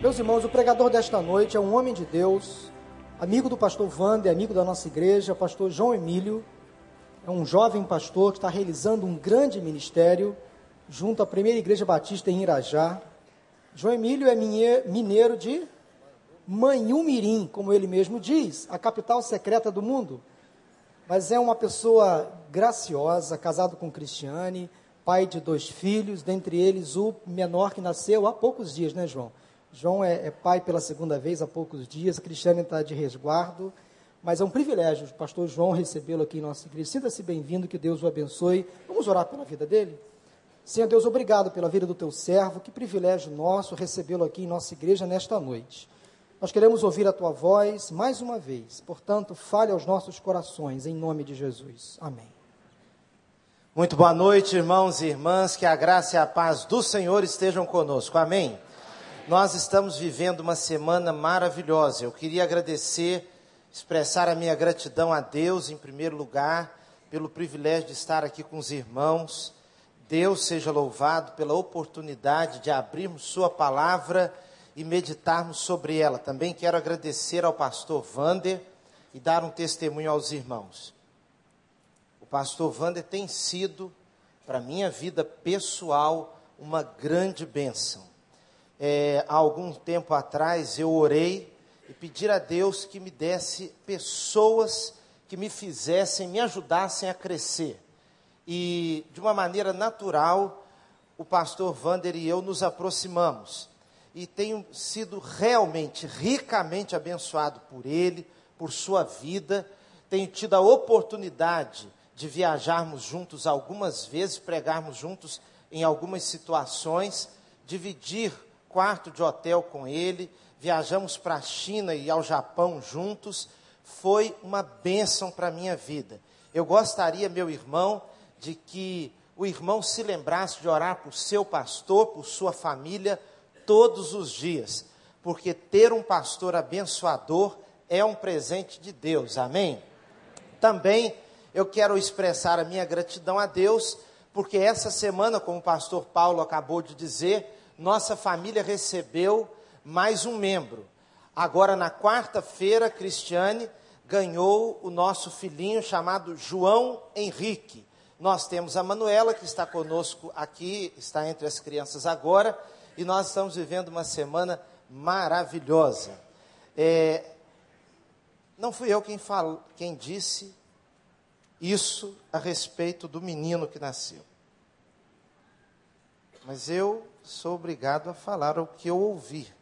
Meus irmãos, o pregador desta noite é um homem de Deus, amigo do pastor Wander, amigo da nossa igreja, pastor João Emílio. É um jovem pastor que está realizando um grande ministério junto à primeira igreja batista em Irajá. João Emílio é mineiro de Manhumirim, como ele mesmo diz, a capital secreta do mundo. Mas é uma pessoa graciosa, casado com Cristiane, pai de dois filhos, dentre eles o menor que nasceu há poucos dias, né, João? João é, é pai pela segunda vez há poucos dias, Cristiane está de resguardo, mas é um privilégio o pastor João recebê-lo aqui em nossa igreja. Sinta-se bem-vindo, que Deus o abençoe. Vamos orar pela vida dele? Senhor Deus, obrigado pela vida do teu servo, que privilégio nosso recebê-lo aqui em nossa igreja nesta noite. Nós queremos ouvir a tua voz mais uma vez, portanto, fale aos nossos corações, em nome de Jesus. Amém. Muito boa noite, irmãos e irmãs, que a graça e a paz do Senhor estejam conosco. Amém. Nós estamos vivendo uma semana maravilhosa. Eu queria agradecer, expressar a minha gratidão a Deus, em primeiro lugar, pelo privilégio de estar aqui com os irmãos. Deus seja louvado pela oportunidade de abrirmos Sua palavra e meditarmos sobre ela. Também quero agradecer ao pastor Vander e dar um testemunho aos irmãos. O pastor Vander tem sido, para minha vida pessoal, uma grande bênção é, há algum tempo atrás, eu orei e pedi a Deus que me desse pessoas que me fizessem, me ajudassem a crescer. E, de uma maneira natural, o pastor Vander e eu nos aproximamos. E tenho sido realmente, ricamente abençoado por ele, por sua vida. Tenho tido a oportunidade de viajarmos juntos algumas vezes, pregarmos juntos em algumas situações, dividir quarto de hotel com ele, viajamos para a China e ao Japão juntos. Foi uma bênção para a minha vida. Eu gostaria, meu irmão, de que o irmão se lembrasse de orar por seu pastor, por sua família, todos os dias, porque ter um pastor abençoador é um presente de Deus, amém? Também eu quero expressar a minha gratidão a Deus, porque essa semana, como o pastor Paulo acabou de dizer, nossa família recebeu mais um membro. Agora, na quarta-feira, Cristiane ganhou o nosso filhinho chamado João Henrique. Nós temos a Manuela, que está conosco aqui, está entre as crianças agora, e nós estamos vivendo uma semana maravilhosa. É, não fui eu quem, falo, quem disse isso a respeito do menino que nasceu. Mas eu sou obrigado a falar o que eu ouvi.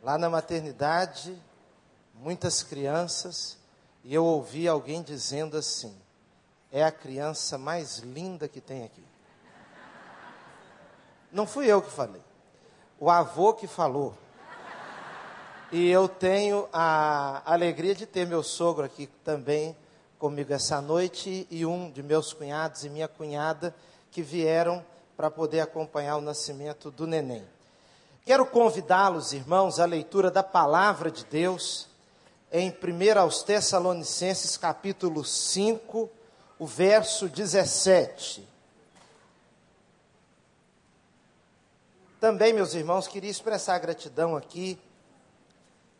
Lá na maternidade, muitas crianças, e eu ouvi alguém dizendo assim: é a criança mais linda que tem aqui. Não fui eu que falei, o avô que falou. E eu tenho a alegria de ter meu sogro aqui também comigo essa noite e um de meus cunhados e minha cunhada que vieram para poder acompanhar o nascimento do neném. Quero convidá-los, irmãos, à leitura da palavra de Deus em 1 aos Tessalonicenses, capítulo 5, o verso 17. Também, meus irmãos, queria expressar gratidão aqui,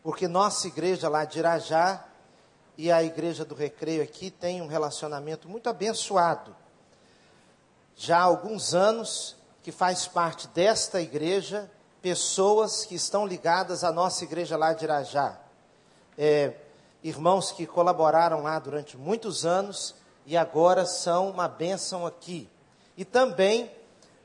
porque nossa igreja lá de Irajá e a igreja do Recreio aqui tem um relacionamento muito abençoado já há alguns anos que faz parte desta igreja pessoas que estão ligadas à nossa igreja lá de Irajá. É, irmãos que colaboraram lá durante muitos anos e agora são uma bênção aqui. E também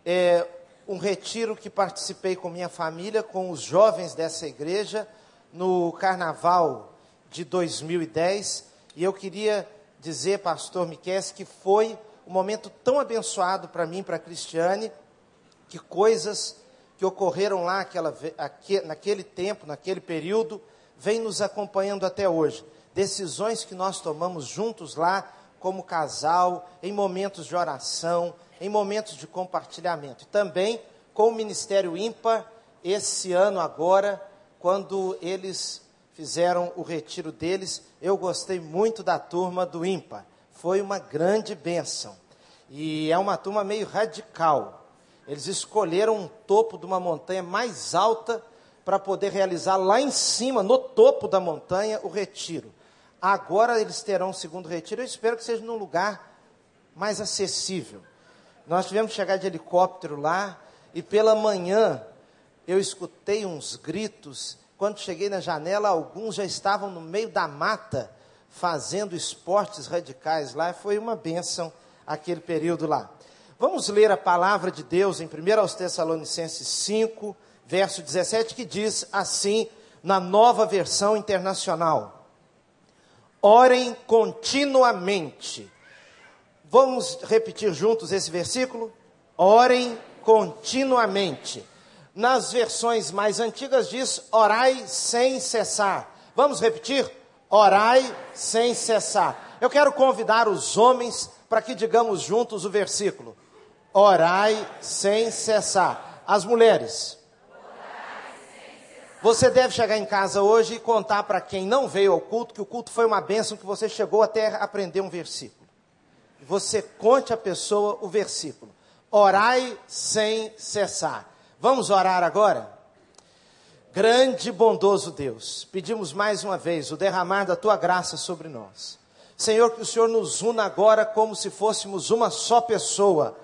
é, um retiro que participei com minha família, com os jovens dessa igreja, no carnaval de 2010. E eu queria dizer, pastor Miquel, que foi um momento tão abençoado para mim, para a Cristiane, que coisas que ocorreram lá aquela, naquele tempo, naquele período, vêm nos acompanhando até hoje. Decisões que nós tomamos juntos lá, como casal, em momentos de oração, em momentos de compartilhamento. E também com o Ministério ímpar, esse ano agora, quando eles fizeram o retiro deles, eu gostei muito da turma do ímpar foi uma grande bênção. E é uma turma meio radical. Eles escolheram um topo de uma montanha mais alta para poder realizar lá em cima, no topo da montanha, o retiro. Agora eles terão um segundo retiro. Eu espero que seja num lugar mais acessível. Nós tivemos que chegar de helicóptero lá e pela manhã eu escutei uns gritos. Quando cheguei na janela, alguns já estavam no meio da mata fazendo esportes radicais lá. Foi uma bênção aquele período lá. Vamos ler a palavra de Deus em 1 aos Tessalonicenses 5, verso 17, que diz assim, na nova versão internacional: Orem continuamente. Vamos repetir juntos esse versículo? Orem continuamente. Nas versões mais antigas diz: orai sem cessar. Vamos repetir? Orai sem cessar. Eu quero convidar os homens para que digamos juntos o versículo: Orai sem cessar. As mulheres, você deve chegar em casa hoje e contar para quem não veio ao culto que o culto foi uma bênção, que você chegou até aprender um versículo. Você conte à pessoa o versículo. Orai sem cessar. Vamos orar agora? Grande e bondoso Deus, pedimos mais uma vez o derramar da tua graça sobre nós. Senhor, que o Senhor nos una agora como se fôssemos uma só pessoa,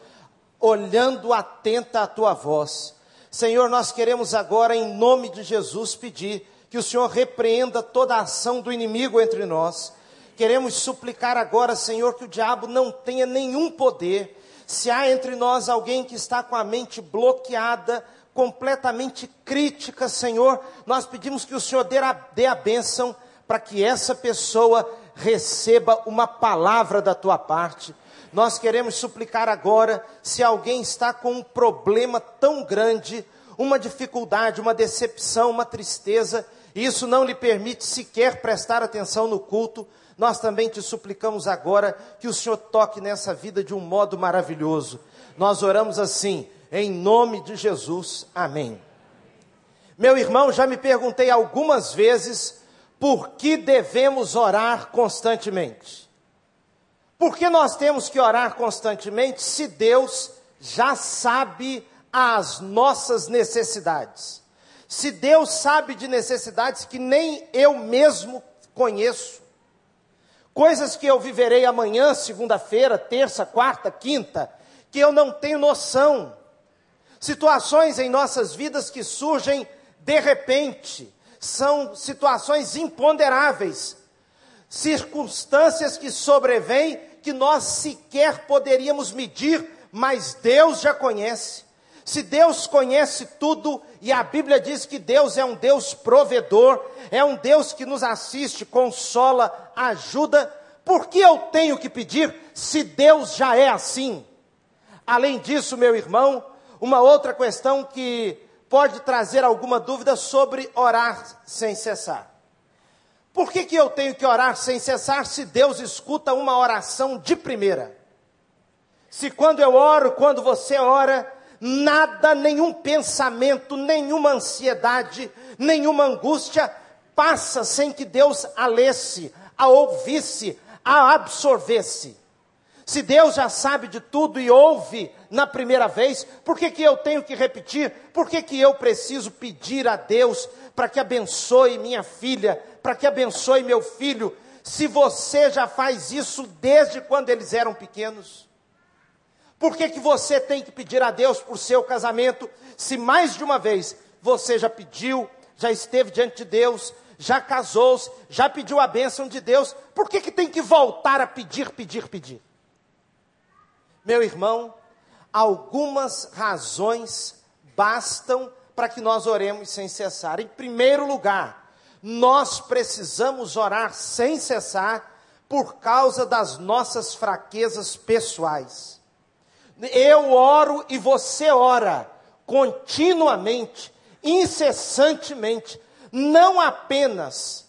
olhando atenta à tua voz Senhor, nós queremos agora, em nome de Jesus, pedir que o Senhor repreenda toda a ação do inimigo entre nós. Queremos suplicar agora, Senhor, que o diabo não tenha nenhum poder. Se há entre nós alguém que está com a mente bloqueada, completamente crítica, Senhor, nós pedimos que o Senhor dê a, dê a bênção para que essa pessoa receba uma palavra da tua parte nós queremos suplicar agora, se alguém está com um problema tão grande, uma dificuldade, uma decepção, uma tristeza, e isso não lhe permite sequer prestar atenção no culto, nós também te suplicamos agora que o Senhor toque nessa vida de um modo maravilhoso. Nós oramos assim, em nome de Jesus. Amém. Meu irmão, já me perguntei algumas vezes por que devemos orar constantemente. Por que nós temos que orar constantemente se Deus já sabe as nossas necessidades? Se Deus sabe de necessidades que nem eu mesmo conheço, coisas que eu viverei amanhã, segunda-feira, terça, quarta, quinta, que eu não tenho noção, situações em nossas vidas que surgem de repente, são situações imponderáveis, circunstâncias que sobrevêm que nós sequer poderíamos medir, mas Deus já conhece. Se Deus conhece tudo, e a Bíblia diz que Deus é um Deus provedor, é um Deus que nos assiste, consola, ajuda, por que eu tenho que pedir se Deus já é assim? Além disso, meu irmão, uma outra questão que pode trazer alguma dúvida sobre orar sem cessar. Por que, que eu tenho que orar sem cessar se Deus escuta uma oração de primeira? Se quando eu oro, quando você ora, nada, nenhum pensamento, nenhuma ansiedade, nenhuma angústia passa sem que Deus a lesse, a ouvisse, a absorvesse. Se Deus já sabe de tudo e ouve na primeira vez, por que, que eu tenho que repetir? Por que, que eu preciso pedir a Deus para que abençoe minha filha, para que abençoe meu filho, se você já faz isso desde quando eles eram pequenos? Por que, que você tem que pedir a Deus por seu casamento, se mais de uma vez você já pediu, já esteve diante de Deus, já casou-se, já pediu a bênção de Deus, por que, que tem que voltar a pedir, pedir, pedir? Meu irmão, algumas razões bastam para que nós oremos sem cessar. Em primeiro lugar, nós precisamos orar sem cessar por causa das nossas fraquezas pessoais. Eu oro e você ora continuamente, incessantemente, não apenas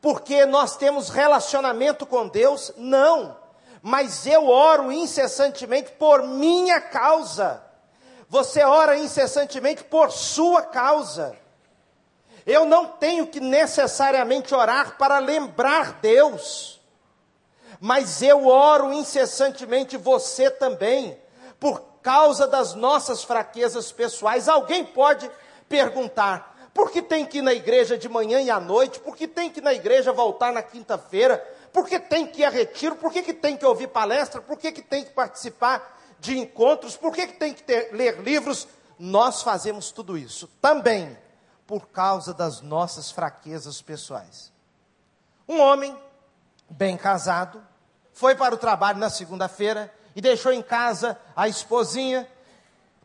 porque nós temos relacionamento com Deus, não, mas eu oro incessantemente por minha causa. Você ora incessantemente por sua causa. Eu não tenho que necessariamente orar para lembrar Deus, mas eu oro incessantemente você também, por causa das nossas fraquezas pessoais. Alguém pode perguntar: por que tem que ir na igreja de manhã e à noite? Por que tem que ir na igreja voltar na quinta-feira? Por que tem que ir a retiro? Por que, que tem que ouvir palestra? Por que, que tem que participar de encontros? Por que, que tem que ter, ler livros? Nós fazemos tudo isso também por causa das nossas fraquezas pessoais. Um homem bem casado foi para o trabalho na segunda-feira e deixou em casa a esposinha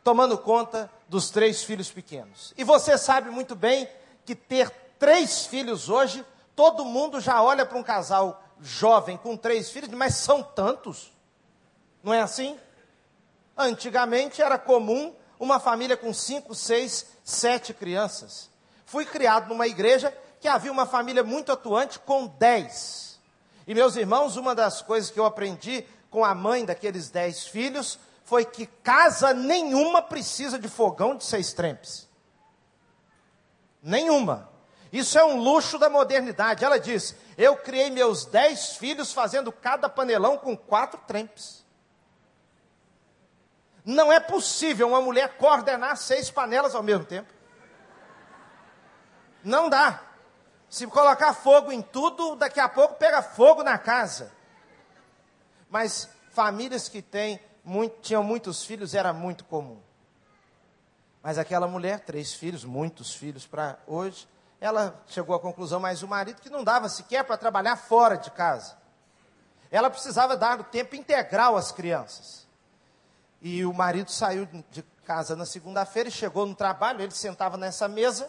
tomando conta dos três filhos pequenos. E você sabe muito bem que ter três filhos hoje, todo mundo já olha para um casal jovem com três filhos, mas são tantos. Não é assim? Antigamente era comum uma família com cinco, seis, sete crianças. Fui criado numa igreja que havia uma família muito atuante com dez. E meus irmãos, uma das coisas que eu aprendi com a mãe daqueles dez filhos foi que casa nenhuma precisa de fogão de seis trempes. Nenhuma. Isso é um luxo da modernidade. Ela diz: Eu criei meus dez filhos fazendo cada panelão com quatro trempes. Não é possível uma mulher coordenar seis panelas ao mesmo tempo. Não dá. Se colocar fogo em tudo, daqui a pouco pega fogo na casa. Mas famílias que têm muito, tinham muitos filhos era muito comum. Mas aquela mulher, três filhos, muitos filhos para hoje, ela chegou à conclusão, mas o marido que não dava sequer para trabalhar fora de casa. Ela precisava dar o tempo integral às crianças. E o marido saiu de casa na segunda-feira e chegou no trabalho, ele sentava nessa mesa,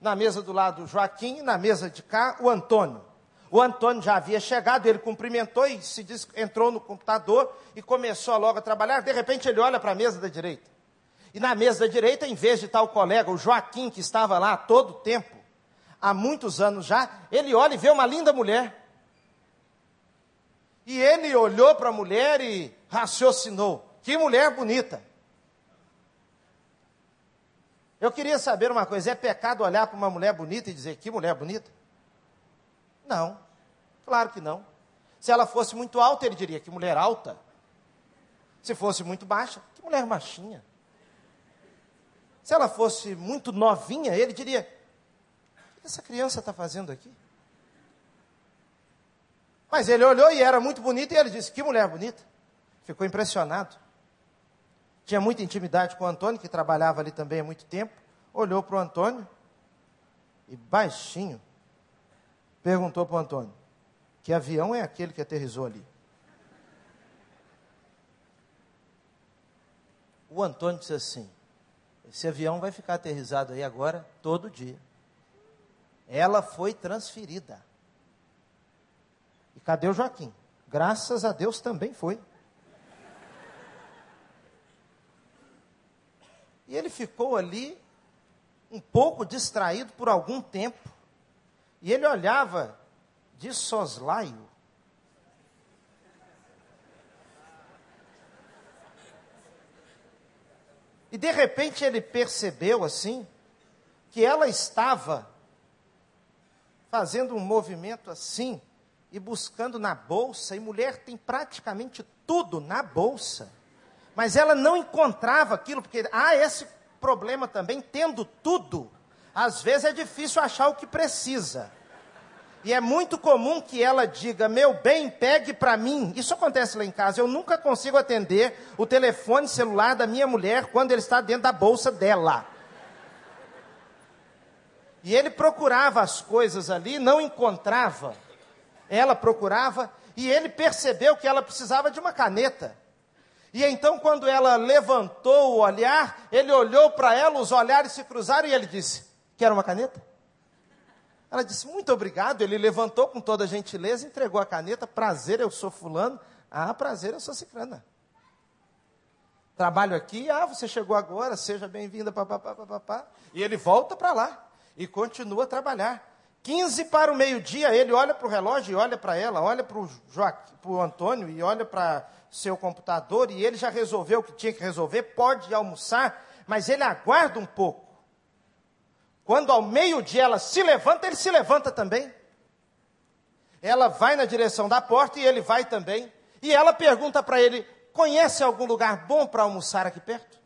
na mesa do lado o Joaquim, na mesa de cá o Antônio. O Antônio já havia chegado, ele cumprimentou e se diz, entrou no computador e começou logo a trabalhar. De repente ele olha para a mesa da direita. E na mesa da direita, em vez de tal colega, o Joaquim, que estava lá todo o tempo, há muitos anos já, ele olha e vê uma linda mulher. E ele olhou para a mulher e raciocinou: que mulher bonita. Eu queria saber uma coisa: é pecado olhar para uma mulher bonita e dizer que mulher bonita? Não, claro que não. Se ela fosse muito alta, ele diria que mulher alta. Se fosse muito baixa, que mulher baixinha. Se ela fosse muito novinha, ele diria: essa criança está fazendo aqui? Mas ele olhou e era muito bonita e ele disse: que mulher bonita. Ficou impressionado. Tinha muita intimidade com o Antônio, que trabalhava ali também há muito tempo. Olhou para o Antônio e baixinho perguntou para o Antônio: Que avião é aquele que aterrizou ali? O Antônio disse assim: Esse avião vai ficar aterrizado aí agora todo dia. Ela foi transferida. E cadê o Joaquim? Graças a Deus também foi. E ele ficou ali, um pouco distraído por algum tempo. E ele olhava de soslaio. E de repente ele percebeu assim, que ela estava fazendo um movimento assim, e buscando na bolsa, e mulher tem praticamente tudo na bolsa. Mas ela não encontrava aquilo, porque há esse problema também, tendo tudo, às vezes é difícil achar o que precisa. E é muito comum que ela diga: Meu bem, pegue para mim. Isso acontece lá em casa. Eu nunca consigo atender o telefone celular da minha mulher quando ele está dentro da bolsa dela. E ele procurava as coisas ali, não encontrava. Ela procurava e ele percebeu que ela precisava de uma caneta. E então, quando ela levantou o olhar, ele olhou para ela, os olhares se cruzaram e ele disse: Quer uma caneta? Ela disse: Muito obrigado. Ele levantou com toda gentileza, entregou a caneta. Prazer, eu sou Fulano. Ah, prazer, eu sou Cicrana. Trabalho aqui. Ah, você chegou agora, seja bem-vinda. E ele volta para lá e continua a trabalhar. 15 para o meio-dia, ele olha para o relógio e olha para ela, olha para o Antônio e olha para seu computador e ele já resolveu o que tinha que resolver, pode almoçar, mas ele aguarda um pouco. Quando ao meio-dia ela se levanta, ele se levanta também. Ela vai na direção da porta e ele vai também. E ela pergunta para ele: conhece algum lugar bom para almoçar aqui perto?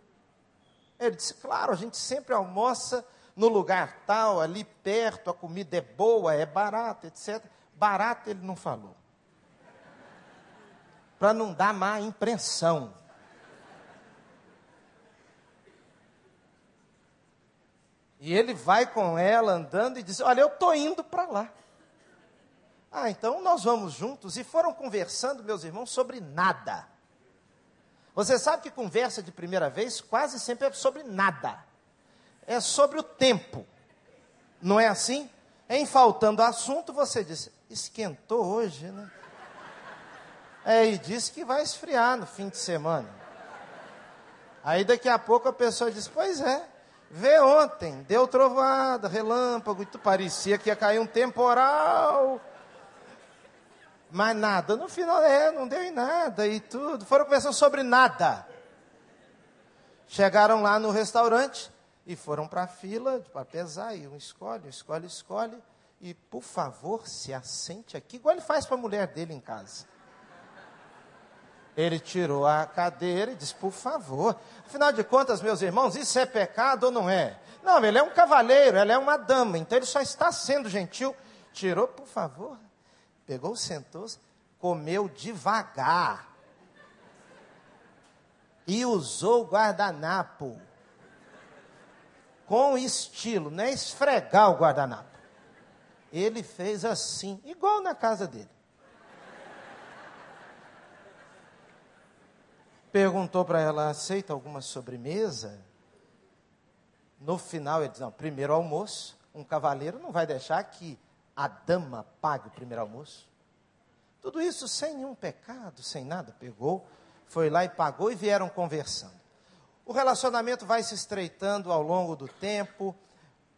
Ele disse: Claro, a gente sempre almoça no lugar tal, ali perto, a comida é boa, é barata, etc. Barato ele não falou. Para não dar má impressão. E ele vai com ela andando e diz: Olha, eu estou indo para lá. Ah, então nós vamos juntos. E foram conversando, meus irmãos, sobre nada. Você sabe que conversa de primeira vez quase sempre é sobre nada. É sobre o tempo. Não é assim? Em faltando assunto, você diz: esquentou hoje, né? É, e disse que vai esfriar no fim de semana. Aí daqui a pouco a pessoa diz: Pois é, vê ontem, deu trovoada, relâmpago, e tu parecia que ia cair um temporal. Mas nada. No final, é, não deu em nada e tudo. Foram conversando sobre nada. Chegaram lá no restaurante e foram para a fila para pesar. E um escolhe, um escolhe, escolhe. E, por favor, se assente aqui, igual ele faz para a mulher dele em casa. Ele tirou a cadeira e disse: Por favor. Afinal de contas, meus irmãos, isso é pecado ou não é? Não, ele é um cavaleiro, ela é uma dama, então ele só está sendo gentil. Tirou, por favor. Pegou, sentou-se, comeu devagar. E usou o guardanapo. Com estilo, não é esfregar o guardanapo. Ele fez assim, igual na casa dele. Perguntou para ela: aceita alguma sobremesa? No final ele disse: não, primeiro almoço. Um cavaleiro não vai deixar que a dama pague o primeiro almoço. Tudo isso sem nenhum pecado, sem nada. Pegou, foi lá e pagou e vieram conversando. O relacionamento vai se estreitando ao longo do tempo,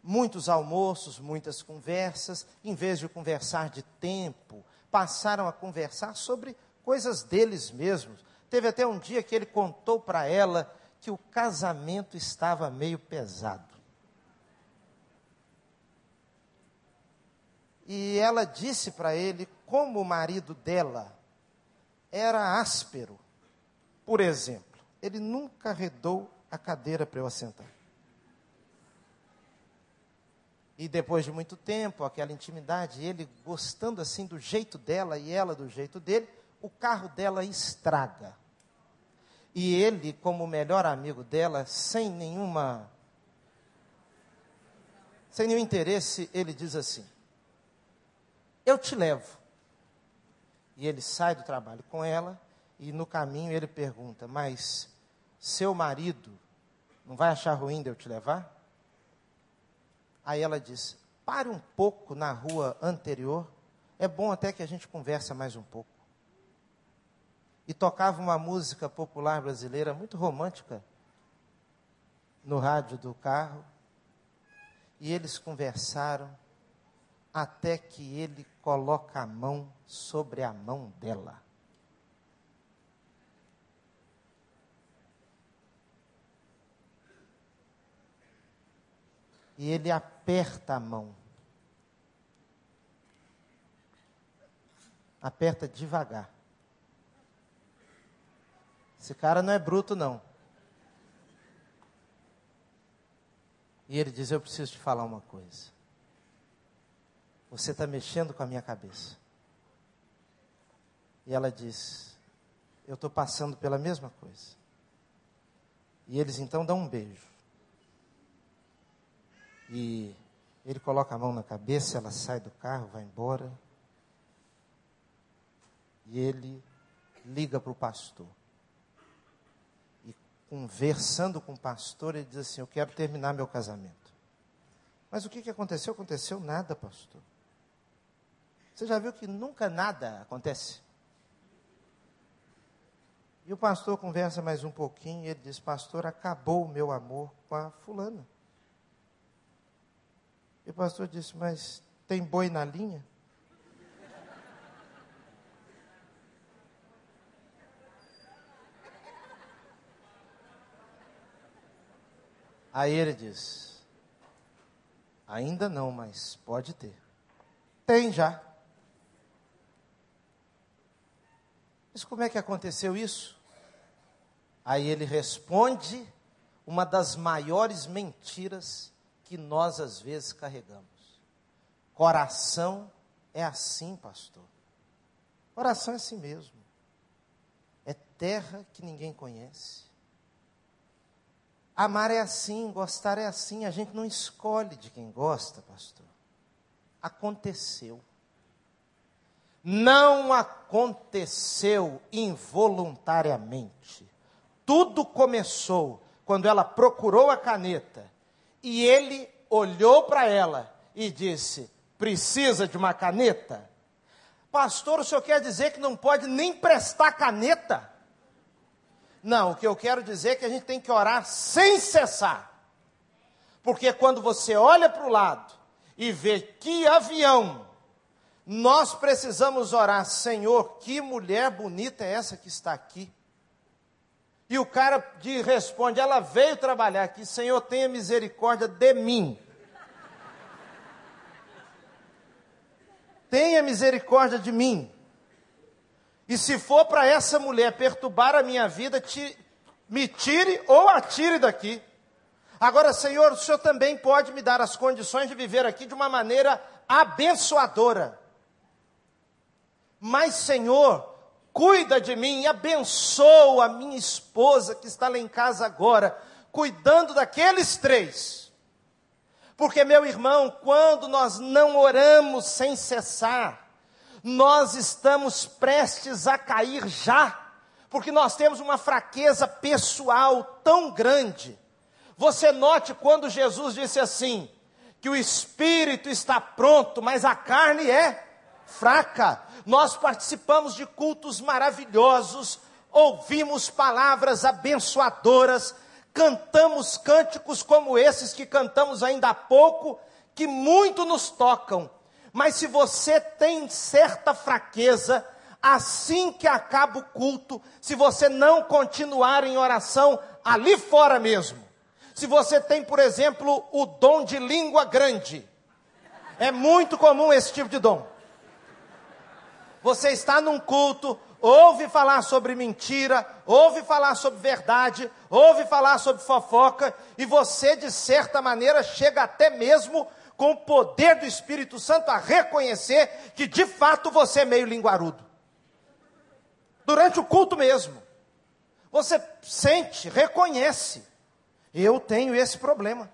muitos almoços, muitas conversas. Em vez de conversar de tempo, passaram a conversar sobre coisas deles mesmos. Teve até um dia que ele contou para ela que o casamento estava meio pesado. E ela disse para ele como o marido dela era áspero. Por exemplo, ele nunca arredou a cadeira para eu assentar. E depois de muito tempo, aquela intimidade, ele gostando assim do jeito dela e ela do jeito dele, o carro dela estraga. E ele, como o melhor amigo dela, sem nenhuma sem nenhum interesse, ele diz assim: eu te levo. E ele sai do trabalho com ela, e no caminho ele pergunta: Mas seu marido não vai achar ruim de eu te levar? Aí ela diz: Pare um pouco na rua anterior, é bom até que a gente converse mais um pouco. E tocava uma música popular brasileira muito romântica no rádio do carro. E eles conversaram até que ele coloca a mão sobre a mão dela. E ele aperta a mão. Aperta devagar. Esse cara não é bruto, não. E ele diz: Eu preciso te falar uma coisa. Você está mexendo com a minha cabeça. E ela diz: Eu estou passando pela mesma coisa. E eles então dão um beijo. E ele coloca a mão na cabeça, ela sai do carro, vai embora. E ele liga para o pastor. E conversando com o pastor, ele diz assim: Eu quero terminar meu casamento. Mas o que, que aconteceu? Aconteceu nada, pastor. Você já viu que nunca nada acontece? E o pastor conversa mais um pouquinho e ele diz: Pastor, acabou o meu amor com a fulana. E o pastor disse: Mas tem boi na linha? Aí ele diz: Ainda não, mas pode ter. Tem já. Mas como é que aconteceu isso? Aí ele responde uma das maiores mentiras que nós às vezes carregamos. Coração é assim, pastor. Coração é assim mesmo. É terra que ninguém conhece. Amar é assim, gostar é assim. A gente não escolhe de quem gosta, pastor. Aconteceu. Não aconteceu involuntariamente. Tudo começou quando ela procurou a caneta e ele olhou para ela e disse: Precisa de uma caneta? Pastor, o senhor quer dizer que não pode nem prestar caneta? Não, o que eu quero dizer é que a gente tem que orar sem cessar. Porque quando você olha para o lado e vê que avião, nós precisamos orar, Senhor, que mulher bonita é essa que está aqui? E o cara de, responde: Ela veio trabalhar aqui, Senhor, tenha misericórdia de mim. Tenha misericórdia de mim. E se for para essa mulher perturbar a minha vida, te, me tire ou atire daqui. Agora, Senhor, o Senhor também pode me dar as condições de viver aqui de uma maneira abençoadora. Mas, Senhor, cuida de mim e abençoa a minha esposa que está lá em casa agora, cuidando daqueles três. Porque, meu irmão, quando nós não oramos sem cessar, nós estamos prestes a cair já, porque nós temos uma fraqueza pessoal tão grande. Você note quando Jesus disse assim: que o espírito está pronto, mas a carne é fraca. Nós participamos de cultos maravilhosos, ouvimos palavras abençoadoras, cantamos cânticos como esses que cantamos ainda há pouco, que muito nos tocam. Mas se você tem certa fraqueza, assim que acaba o culto, se você não continuar em oração ali fora mesmo, se você tem, por exemplo, o dom de língua grande, é muito comum esse tipo de dom. Você está num culto, ouve falar sobre mentira, ouve falar sobre verdade, ouve falar sobre fofoca, e você, de certa maneira, chega até mesmo com o poder do Espírito Santo a reconhecer que de fato você é meio linguarudo. Durante o culto mesmo. Você sente, reconhece. Eu tenho esse problema.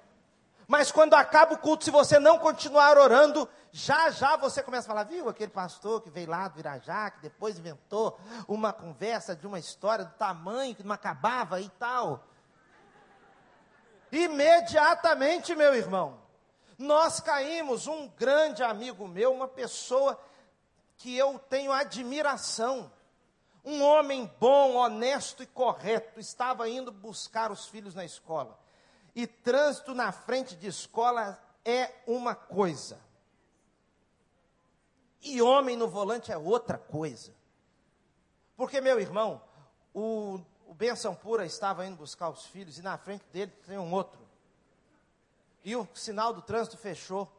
Mas quando acaba o culto, se você não continuar orando, já já você começa a falar, viu, aquele pastor que veio lá do Irajá, que depois inventou uma conversa de uma história do tamanho que não acabava e tal. Imediatamente, meu irmão, nós caímos, um grande amigo meu, uma pessoa que eu tenho admiração, um homem bom, honesto e correto, estava indo buscar os filhos na escola. E trânsito na frente de escola é uma coisa. E homem no volante é outra coisa. Porque, meu irmão, o, o Benção Pura estava indo buscar os filhos e na frente dele tem um outro. E o sinal do trânsito fechou.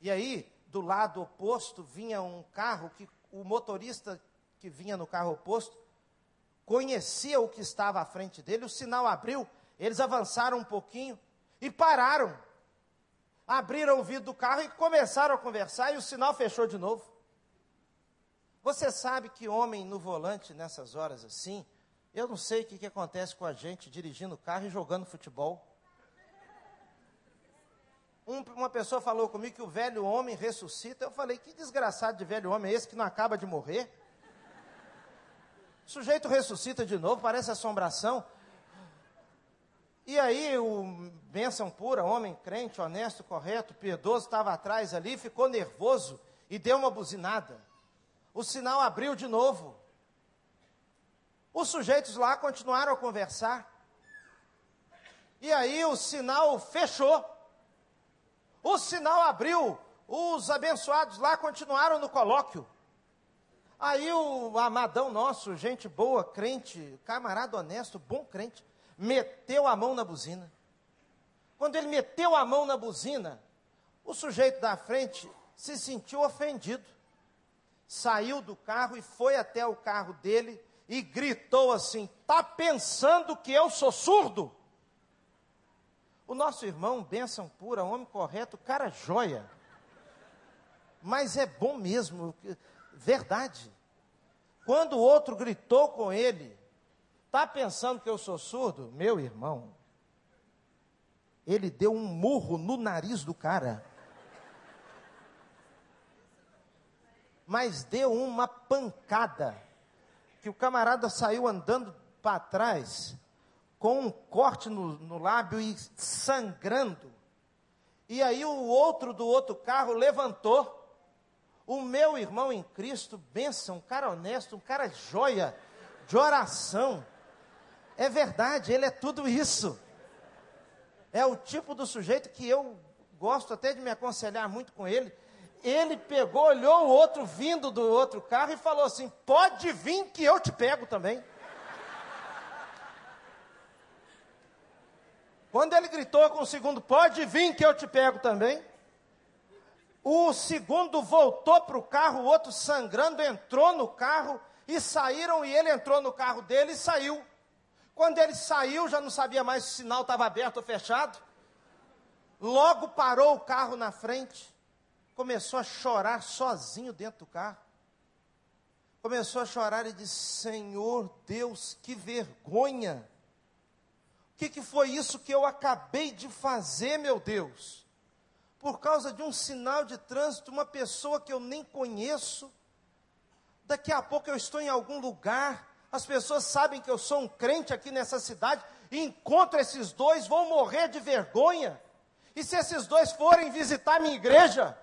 E aí, do lado oposto, vinha um carro que o motorista que vinha no carro oposto conhecia o que estava à frente dele, o sinal abriu, eles avançaram um pouquinho e pararam. Abriram o vidro do carro e começaram a conversar e o sinal fechou de novo. Você sabe que homem no volante nessas horas assim, eu não sei o que, que acontece com a gente dirigindo o carro e jogando futebol. Um, uma pessoa falou comigo que o velho homem ressuscita. Eu falei, que desgraçado de velho homem é esse que não acaba de morrer? O sujeito ressuscita de novo, parece assombração. E aí o bênção pura, homem crente, honesto, correto, piedoso, estava atrás ali, ficou nervoso e deu uma buzinada. O sinal abriu de novo. Os sujeitos lá continuaram a conversar. E aí o sinal fechou. O sinal abriu. Os abençoados lá continuaram no colóquio. Aí o amadão nosso, gente boa, crente, camarada honesto, bom crente, meteu a mão na buzina. Quando ele meteu a mão na buzina, o sujeito da frente se sentiu ofendido. Saiu do carro e foi até o carro dele e gritou assim: Está pensando que eu sou surdo? O nosso irmão, bênção pura, homem correto, cara joia. Mas é bom mesmo, verdade. Quando o outro gritou com ele, está pensando que eu sou surdo? Meu irmão, ele deu um murro no nariz do cara. Mas deu uma pancada que o camarada saiu andando para trás, com um corte no, no lábio e sangrando. E aí o outro do outro carro levantou. O meu irmão em Cristo, benção, um cara honesto, um cara joia, de oração. É verdade, ele é tudo isso. É o tipo do sujeito que eu gosto até de me aconselhar muito com ele, ele pegou, olhou o outro vindo do outro carro e falou assim: Pode vir que eu te pego também. Quando ele gritou com o segundo: Pode vir que eu te pego também. O segundo voltou para o carro, o outro sangrando, entrou no carro e saíram. E ele entrou no carro dele e saiu. Quando ele saiu, já não sabia mais se o sinal estava aberto ou fechado. Logo parou o carro na frente começou a chorar sozinho dentro do carro. Começou a chorar e disse: Senhor Deus, que vergonha! O que, que foi isso que eu acabei de fazer, meu Deus? Por causa de um sinal de trânsito, uma pessoa que eu nem conheço. Daqui a pouco eu estou em algum lugar, as pessoas sabem que eu sou um crente aqui nessa cidade, e encontro esses dois, vão morrer de vergonha. E se esses dois forem visitar minha igreja,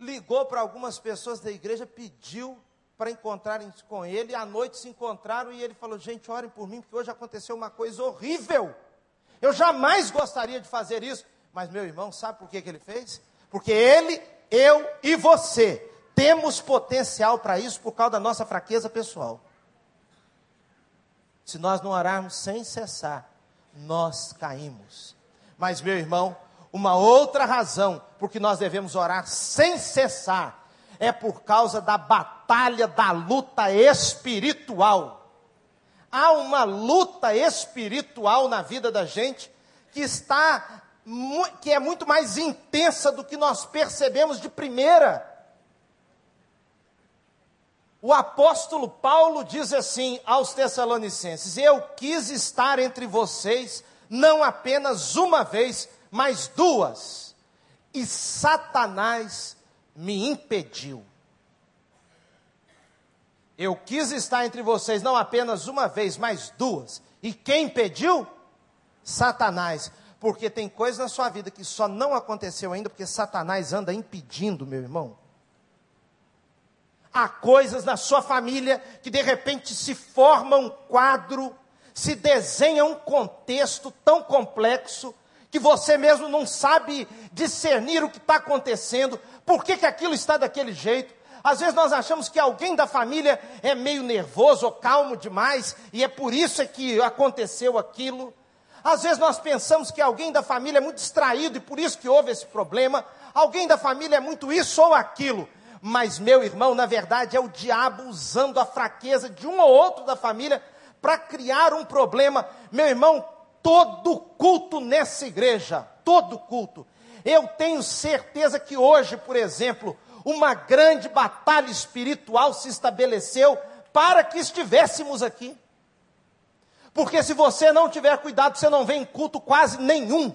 ligou para algumas pessoas da igreja, pediu para encontrarem com ele, à noite se encontraram e ele falou: Gente, orem por mim, porque hoje aconteceu uma coisa horrível. Eu jamais gostaria de fazer isso. Mas meu irmão, sabe por que, que ele fez? Porque ele, eu e você temos potencial para isso por causa da nossa fraqueza pessoal. Se nós não orarmos sem cessar, nós caímos. Mas, meu irmão, uma outra razão por que nós devemos orar sem cessar é por causa da batalha da luta espiritual. Há uma luta espiritual na vida da gente que está que é muito mais intensa do que nós percebemos de primeira. O apóstolo Paulo diz assim aos Tessalonicenses: Eu quis estar entre vocês não apenas uma vez, mas duas, e Satanás me impediu. Eu quis estar entre vocês não apenas uma vez, mas duas. E quem impediu? Satanás. Porque tem coisas na sua vida que só não aconteceu ainda porque Satanás anda impedindo, meu irmão. Há coisas na sua família que de repente se forma um quadro, se desenha um contexto tão complexo que você mesmo não sabe discernir o que está acontecendo, por que, que aquilo está daquele jeito. Às vezes nós achamos que alguém da família é meio nervoso ou calmo demais, e é por isso é que aconteceu aquilo. Às vezes nós pensamos que alguém da família é muito distraído e por isso que houve esse problema. Alguém da família é muito isso ou aquilo. Mas, meu irmão, na verdade é o diabo usando a fraqueza de um ou outro da família para criar um problema. Meu irmão, todo culto nessa igreja, todo culto. Eu tenho certeza que hoje, por exemplo, uma grande batalha espiritual se estabeleceu para que estivéssemos aqui. Porque se você não tiver cuidado, você não vem em culto quase nenhum.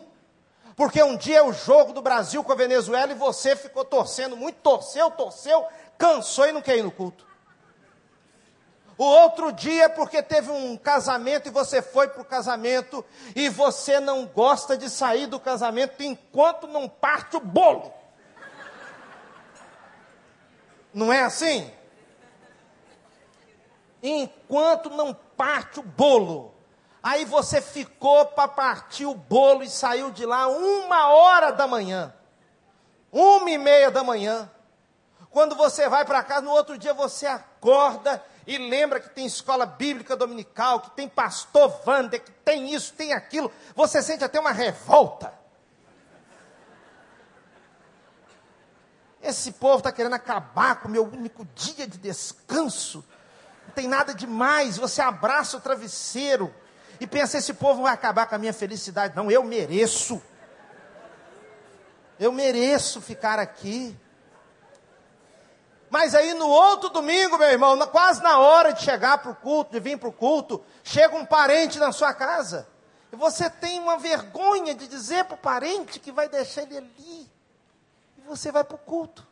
Porque um dia é o jogo do Brasil com a Venezuela e você ficou torcendo muito, torceu, torceu, cansou e não quer ir no culto. O outro dia, porque teve um casamento e você foi para o casamento e você não gosta de sair do casamento enquanto não parte o bolo. Não é assim? Enquanto não parte o bolo. Aí você ficou para partir o bolo e saiu de lá uma hora da manhã. Uma e meia da manhã. Quando você vai para casa, no outro dia você acorda e lembra que tem escola bíblica dominical, que tem pastor Wander, que tem isso, tem aquilo, você sente até uma revolta. Esse povo está querendo acabar com o meu único dia de descanso. Não tem nada demais. Você abraça o travesseiro e pensa: esse povo vai acabar com a minha felicidade. Não, eu mereço. Eu mereço ficar aqui. Mas aí no outro domingo, meu irmão, quase na hora de chegar para o culto, de vir para o culto, chega um parente na sua casa. E você tem uma vergonha de dizer para o parente que vai deixar ele ali. E você vai para o culto.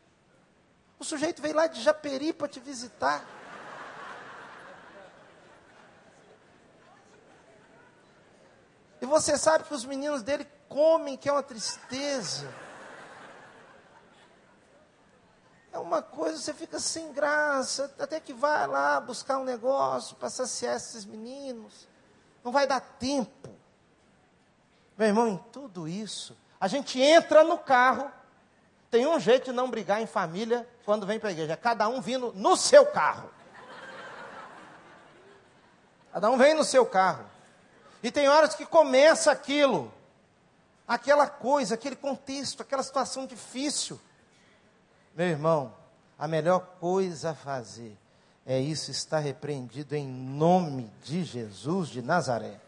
O sujeito veio lá de Japeri para te visitar. E você sabe que os meninos dele comem, que é uma tristeza. É uma coisa, você fica sem graça, até que vai lá buscar um negócio para saciar esses meninos. Não vai dar tempo. Meu irmão, em tudo isso, a gente entra no carro. Tem um jeito de não brigar em família quando vem para a igreja. Cada um vindo no seu carro. Cada um vem no seu carro. E tem horas que começa aquilo, aquela coisa, aquele contexto, aquela situação difícil. Meu irmão, a melhor coisa a fazer é isso estar repreendido em nome de Jesus de Nazaré.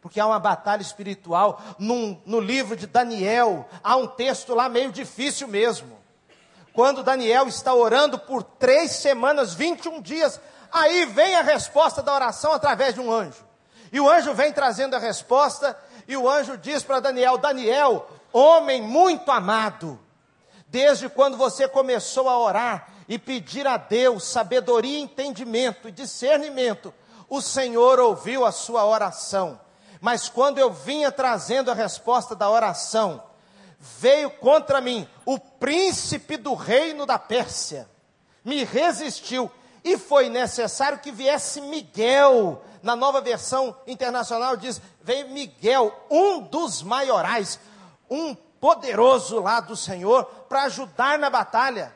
Porque há uma batalha espiritual num, no livro de Daniel, há um texto lá meio difícil mesmo. Quando Daniel está orando por três semanas, 21 dias, aí vem a resposta da oração através de um anjo. E o anjo vem trazendo a resposta, e o anjo diz para Daniel: Daniel, homem muito amado, Desde quando você começou a orar e pedir a Deus sabedoria, entendimento e discernimento, o Senhor ouviu a sua oração. Mas quando eu vinha trazendo a resposta da oração, veio contra mim o príncipe do reino da Pérsia, me resistiu, e foi necessário que viesse Miguel. Na nova versão internacional diz: veio Miguel, um dos maiorais, um poderoso lá do Senhor para ajudar na batalha.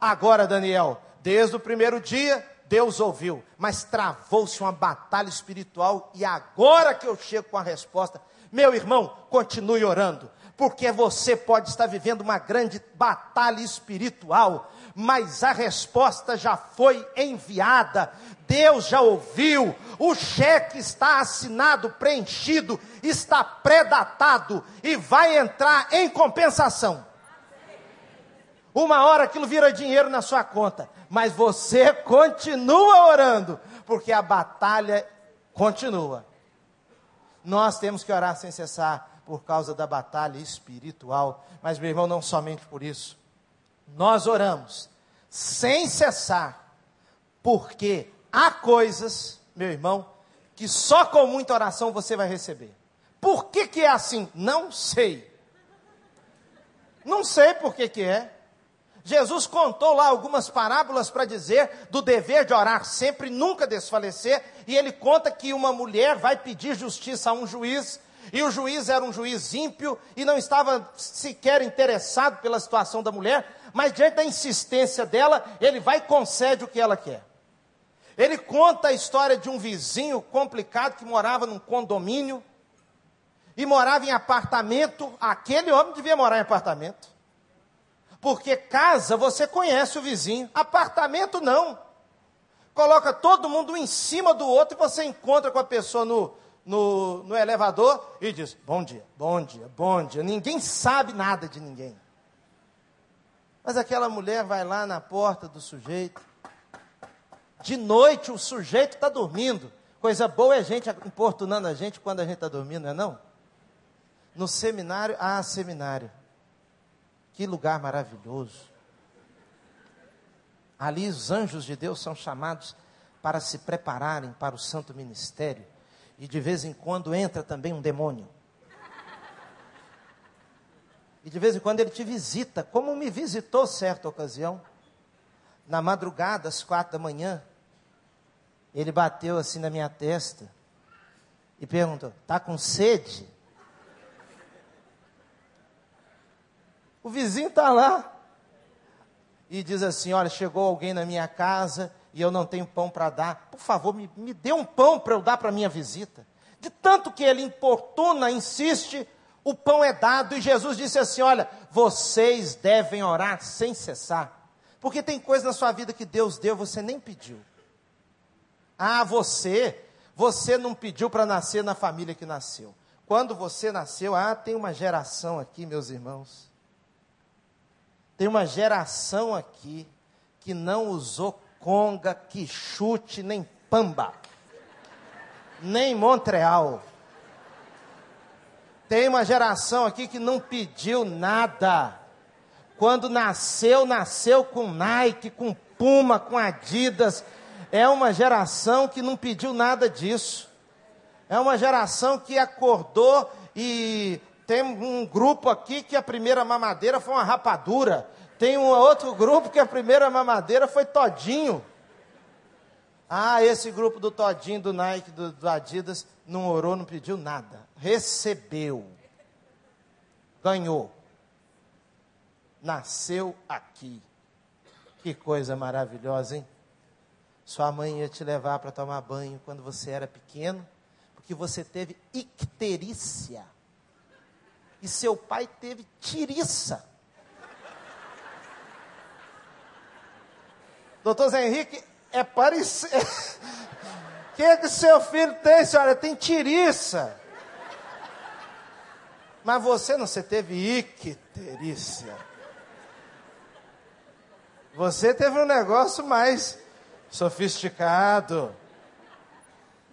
Agora, Daniel, desde o primeiro dia, Deus ouviu, mas travou-se uma batalha espiritual e agora que eu chego com a resposta, meu irmão, continue orando, porque você pode estar vivendo uma grande batalha espiritual, mas a resposta já foi enviada, Deus já ouviu, o cheque está assinado, preenchido, está pré-datado e vai entrar em compensação. Uma hora aquilo vira dinheiro na sua conta, mas você continua orando, porque a batalha continua. Nós temos que orar sem cessar por causa da batalha espiritual, mas meu irmão, não somente por isso. Nós oramos sem cessar, porque há coisas, meu irmão, que só com muita oração você vai receber. Por que, que é assim? Não sei. Não sei por que, que é. Jesus contou lá algumas parábolas para dizer do dever de orar sempre, nunca desfalecer, e ele conta que uma mulher vai pedir justiça a um juiz, e o juiz era um juiz ímpio e não estava sequer interessado pela situação da mulher, mas diante da insistência dela, ele vai e concede o que ela quer. Ele conta a história de um vizinho complicado que morava num condomínio e morava em apartamento. Aquele homem devia morar em apartamento. Porque casa você conhece o vizinho, apartamento não. Coloca todo mundo um em cima do outro e você encontra com a pessoa no, no, no elevador e diz: Bom dia, bom dia, bom dia. Ninguém sabe nada de ninguém. Mas aquela mulher vai lá na porta do sujeito de noite o sujeito está dormindo. Coisa boa é a gente importunando a gente quando a gente está dormindo, não é não? No seminário, ah, seminário. Que lugar maravilhoso. Ali os anjos de Deus são chamados para se prepararem para o santo ministério. E de vez em quando entra também um demônio. E de vez em quando ele te visita, como me visitou certa ocasião. Na madrugada, às quatro da manhã, ele bateu assim na minha testa e perguntou: Está com sede? O vizinho está lá e diz assim: Olha, chegou alguém na minha casa e eu não tenho pão para dar. Por favor, me, me dê um pão para eu dar para a minha visita. De tanto que ele importuna, insiste, o pão é dado. E Jesus disse assim: Olha, vocês devem orar sem cessar. Porque tem coisa na sua vida que Deus deu, você nem pediu. Ah, você, você não pediu para nascer na família que nasceu. Quando você nasceu, ah, tem uma geração aqui, meus irmãos. Tem uma geração aqui que não usou conga, que chute, nem pamba, nem Montreal. Tem uma geração aqui que não pediu nada. Quando nasceu, nasceu com Nike, com Puma, com Adidas. É uma geração que não pediu nada disso. É uma geração que acordou e tem um grupo aqui que a primeira mamadeira foi uma rapadura. Tem um outro grupo que a primeira mamadeira foi todinho. Ah, esse grupo do todinho, do Nike, do, do Adidas, não orou, não pediu nada. Recebeu. Ganhou. Nasceu aqui. Que coisa maravilhosa, hein? Sua mãe ia te levar para tomar banho quando você era pequeno, porque você teve icterícia. E seu pai teve tiriça. Doutor Zé Henrique, é parecido. O que, é que seu filho tem, senhora? Tem tiriça. Mas você não, você teve icterícia. Você teve um negócio mais sofisticado.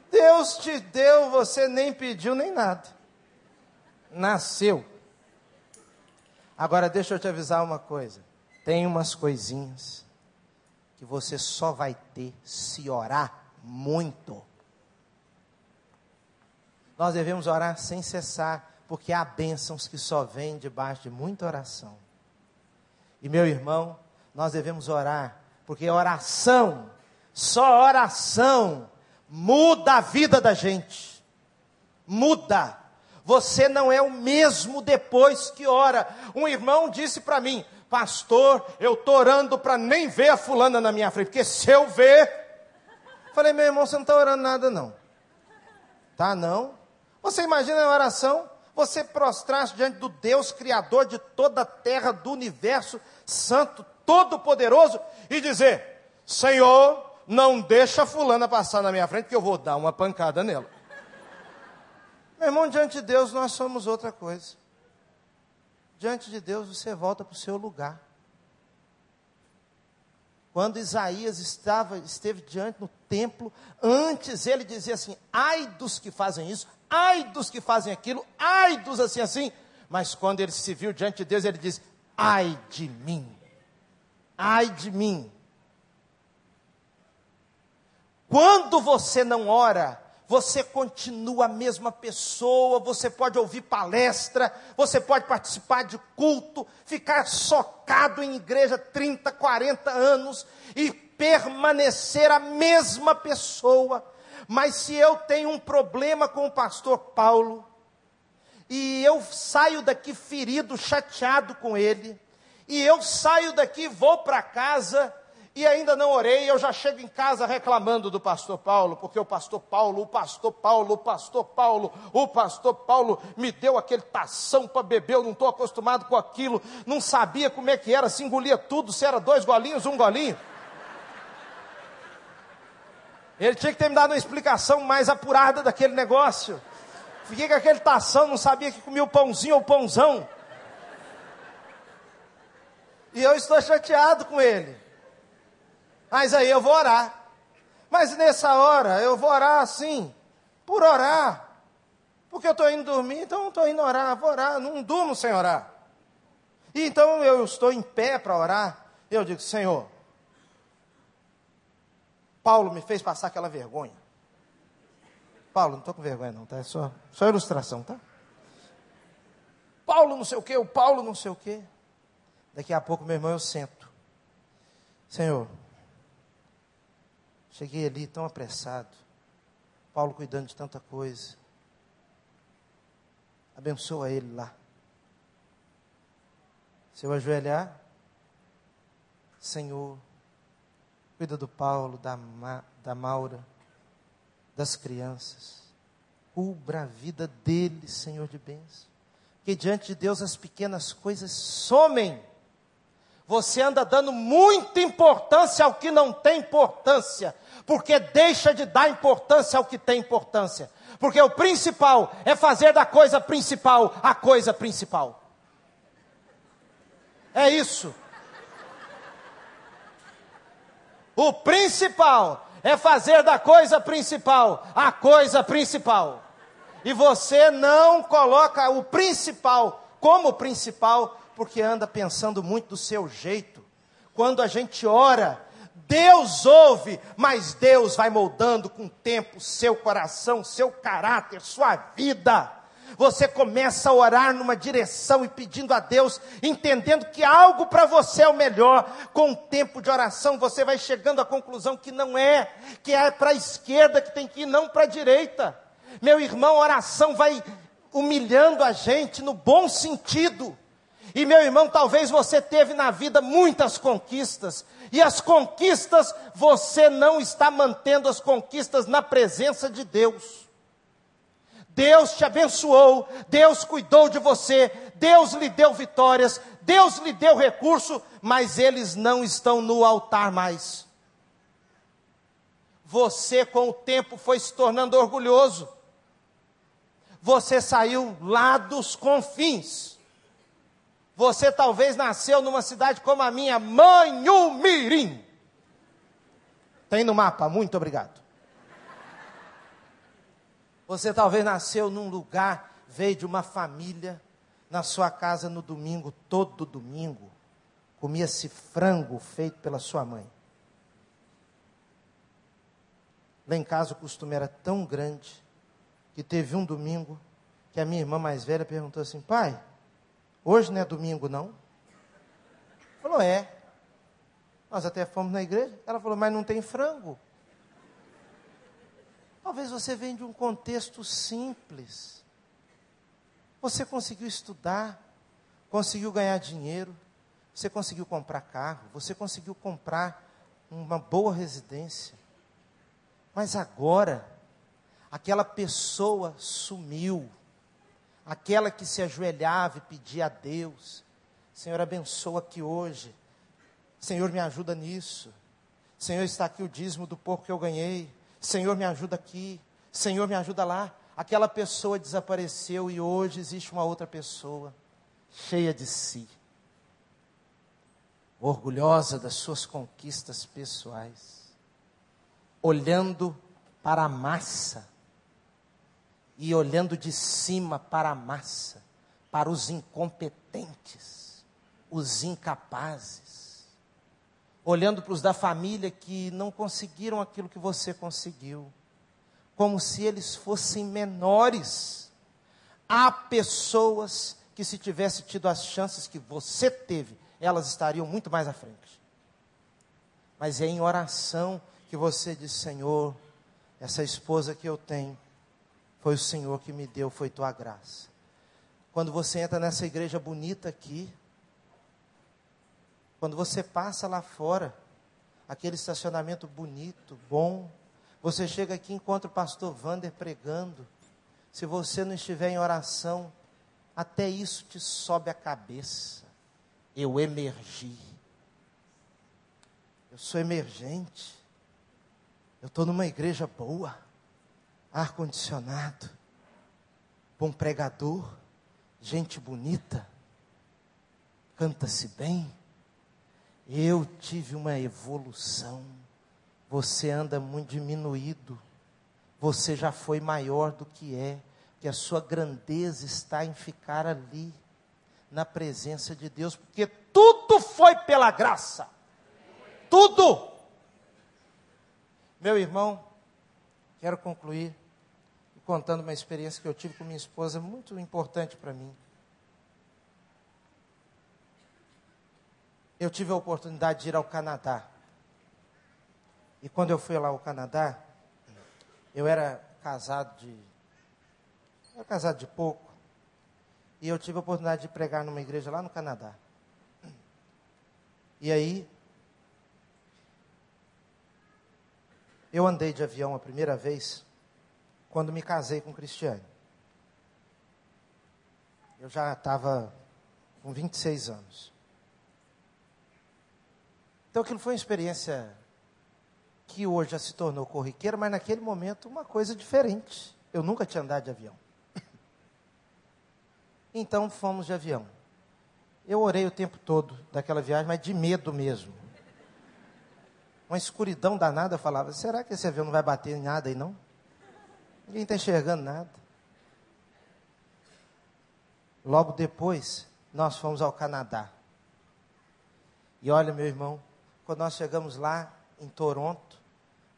Deus te deu, você nem pediu nem nada. Nasceu. Agora deixa eu te avisar uma coisa. Tem umas coisinhas que você só vai ter se orar muito. Nós devemos orar sem cessar, porque há bênçãos que só vêm debaixo de muita oração. E meu irmão, nós devemos orar, porque oração, só oração, muda a vida da gente. Muda. Você não é o mesmo depois que ora. Um irmão disse para mim: pastor, eu estou orando para nem ver a fulana na minha frente, porque se eu ver. Falei, meu irmão, você não está orando nada, não. Tá, não? Você imagina a oração? Você prostrar-se diante do Deus Criador de toda a terra, do universo, Santo, Todo-Poderoso, e dizer: Senhor, não deixa fulana passar na minha frente, que eu vou dar uma pancada nela. Meu irmão, diante de Deus nós somos outra coisa diante de Deus você volta para o seu lugar. Quando Isaías estava, esteve diante no templo, antes ele dizia assim: ai dos que fazem isso, ai dos que fazem aquilo, ai dos assim assim. Mas quando ele se viu diante de Deus, ele diz: ai de mim, ai de mim. Quando você não ora, você continua a mesma pessoa, você pode ouvir palestra, você pode participar de culto, ficar socado em igreja 30, 40 anos e permanecer a mesma pessoa. Mas se eu tenho um problema com o pastor Paulo, e eu saio daqui ferido, chateado com ele, e eu saio daqui, vou para casa, e ainda não orei, eu já chego em casa reclamando do pastor Paulo, porque o pastor Paulo, o pastor Paulo, o pastor Paulo, o pastor Paulo me deu aquele tação para beber, eu não estou acostumado com aquilo, não sabia como é que era, se engolia tudo, se era dois golinhos, um golinho. Ele tinha que ter me dado uma explicação mais apurada daquele negócio. Fiquei com aquele tação, não sabia que comia o pãozinho ou o pãozão. E eu estou chateado com ele. Mas aí eu vou orar. Mas nessa hora eu vou orar assim, por orar. Porque eu estou indo dormir, então estou indo orar, vou orar, não durmo sem orar. E então eu estou em pé para orar, eu digo, Senhor, Paulo me fez passar aquela vergonha. Paulo, não estou com vergonha não, tá? É só, só ilustração, tá? Paulo não sei o que, o Paulo não sei o que. Daqui a pouco, meu irmão, eu sento. Senhor, Cheguei ali tão apressado. Paulo cuidando de tanta coisa. Abençoa ele lá. Se eu ajoelhar, Senhor, cuida do Paulo, da, Ma, da Maura, das crianças. Cubra a vida dele, Senhor de bênção. Que diante de Deus as pequenas coisas somem você anda dando muita importância ao que não tem importância, porque deixa de dar importância ao que tem importância. Porque o principal é fazer da coisa principal a coisa principal. É isso. O principal é fazer da coisa principal a coisa principal. E você não coloca o principal como principal, porque anda pensando muito do seu jeito. Quando a gente ora, Deus ouve, mas Deus vai moldando com o tempo seu coração, seu caráter, sua vida. Você começa a orar numa direção e pedindo a Deus, entendendo que algo para você é o melhor. Com o tempo de oração, você vai chegando à conclusão que não é, que é para a esquerda que tem que ir, não para a direita. Meu irmão, oração vai humilhando a gente no bom sentido. E meu irmão, talvez você teve na vida muitas conquistas, e as conquistas, você não está mantendo as conquistas na presença de Deus. Deus te abençoou, Deus cuidou de você, Deus lhe deu vitórias, Deus lhe deu recurso, mas eles não estão no altar mais. Você, com o tempo, foi se tornando orgulhoso. Você saiu lá dos confins você talvez nasceu numa cidade como a minha, Manhumirim. Tem no mapa, muito obrigado. Você talvez nasceu num lugar, veio de uma família, na sua casa no domingo, todo domingo, comia-se frango feito pela sua mãe. Lá em casa o costume era tão grande que teve um domingo que a minha irmã mais velha perguntou assim: pai, Hoje não é domingo, não? Falou, é. Nós até fomos na igreja. Ela falou, mas não tem frango. Talvez você venha de um contexto simples. Você conseguiu estudar, conseguiu ganhar dinheiro, você conseguiu comprar carro, você conseguiu comprar uma boa residência. Mas agora, aquela pessoa sumiu aquela que se ajoelhava e pedia a Deus: Senhor, abençoa aqui hoje. Senhor, me ajuda nisso. Senhor, está aqui o dízimo do pouco que eu ganhei. Senhor, me ajuda aqui. Senhor, me ajuda lá. Aquela pessoa desapareceu e hoje existe uma outra pessoa, cheia de si, orgulhosa das suas conquistas pessoais, olhando para a massa e olhando de cima para a massa, para os incompetentes, os incapazes, olhando para os da família que não conseguiram aquilo que você conseguiu, como se eles fossem menores. Há pessoas que, se tivesse tido as chances que você teve, elas estariam muito mais à frente. Mas é em oração que você diz: Senhor, essa esposa que eu tenho, foi o Senhor que me deu, foi tua graça. Quando você entra nessa igreja bonita aqui, quando você passa lá fora, aquele estacionamento bonito, bom, você chega aqui e encontra o pastor Vander pregando. Se você não estiver em oração, até isso te sobe a cabeça. Eu emergi. Eu sou emergente. Eu estou numa igreja boa ar-condicionado, bom pregador, gente bonita, canta-se bem. Eu tive uma evolução. Você anda muito diminuído. Você já foi maior do que é. Que a sua grandeza está em ficar ali, na presença de Deus, porque tudo foi pela graça. Tudo. Meu irmão, quero concluir contando uma experiência que eu tive com minha esposa, muito importante para mim. Eu tive a oportunidade de ir ao Canadá. E quando eu fui lá ao Canadá, eu era casado de. Era casado de pouco. E eu tive a oportunidade de pregar numa igreja lá no Canadá. E aí, eu andei de avião a primeira vez quando me casei com Cristiane. Eu já estava com 26 anos. Então aquilo foi uma experiência que hoje já se tornou corriqueira, mas naquele momento uma coisa diferente. Eu nunca tinha andado de avião. Então fomos de avião. Eu orei o tempo todo daquela viagem, mas de medo mesmo. Uma escuridão danada, eu falava: será que esse avião não vai bater em nada aí não? Ninguém está enxergando nada. Logo depois, nós fomos ao Canadá. E olha, meu irmão, quando nós chegamos lá em Toronto,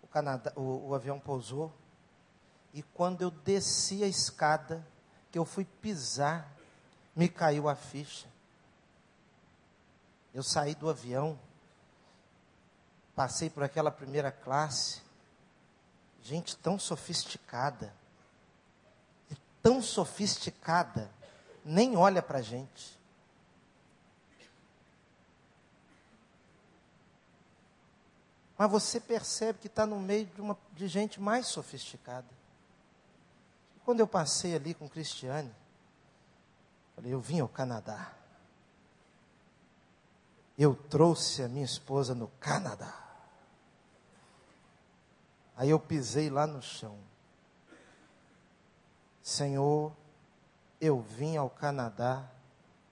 o, Canadá, o, o avião pousou. E quando eu desci a escada, que eu fui pisar, me caiu a ficha. Eu saí do avião, passei por aquela primeira classe, gente tão sofisticada, tão sofisticada, nem olha para a gente. Mas você percebe que está no meio de, uma, de gente mais sofisticada. Quando eu passei ali com Cristiane, falei, eu vim ao Canadá. Eu trouxe a minha esposa no Canadá. Aí eu pisei lá no chão. Senhor, eu vim ao Canadá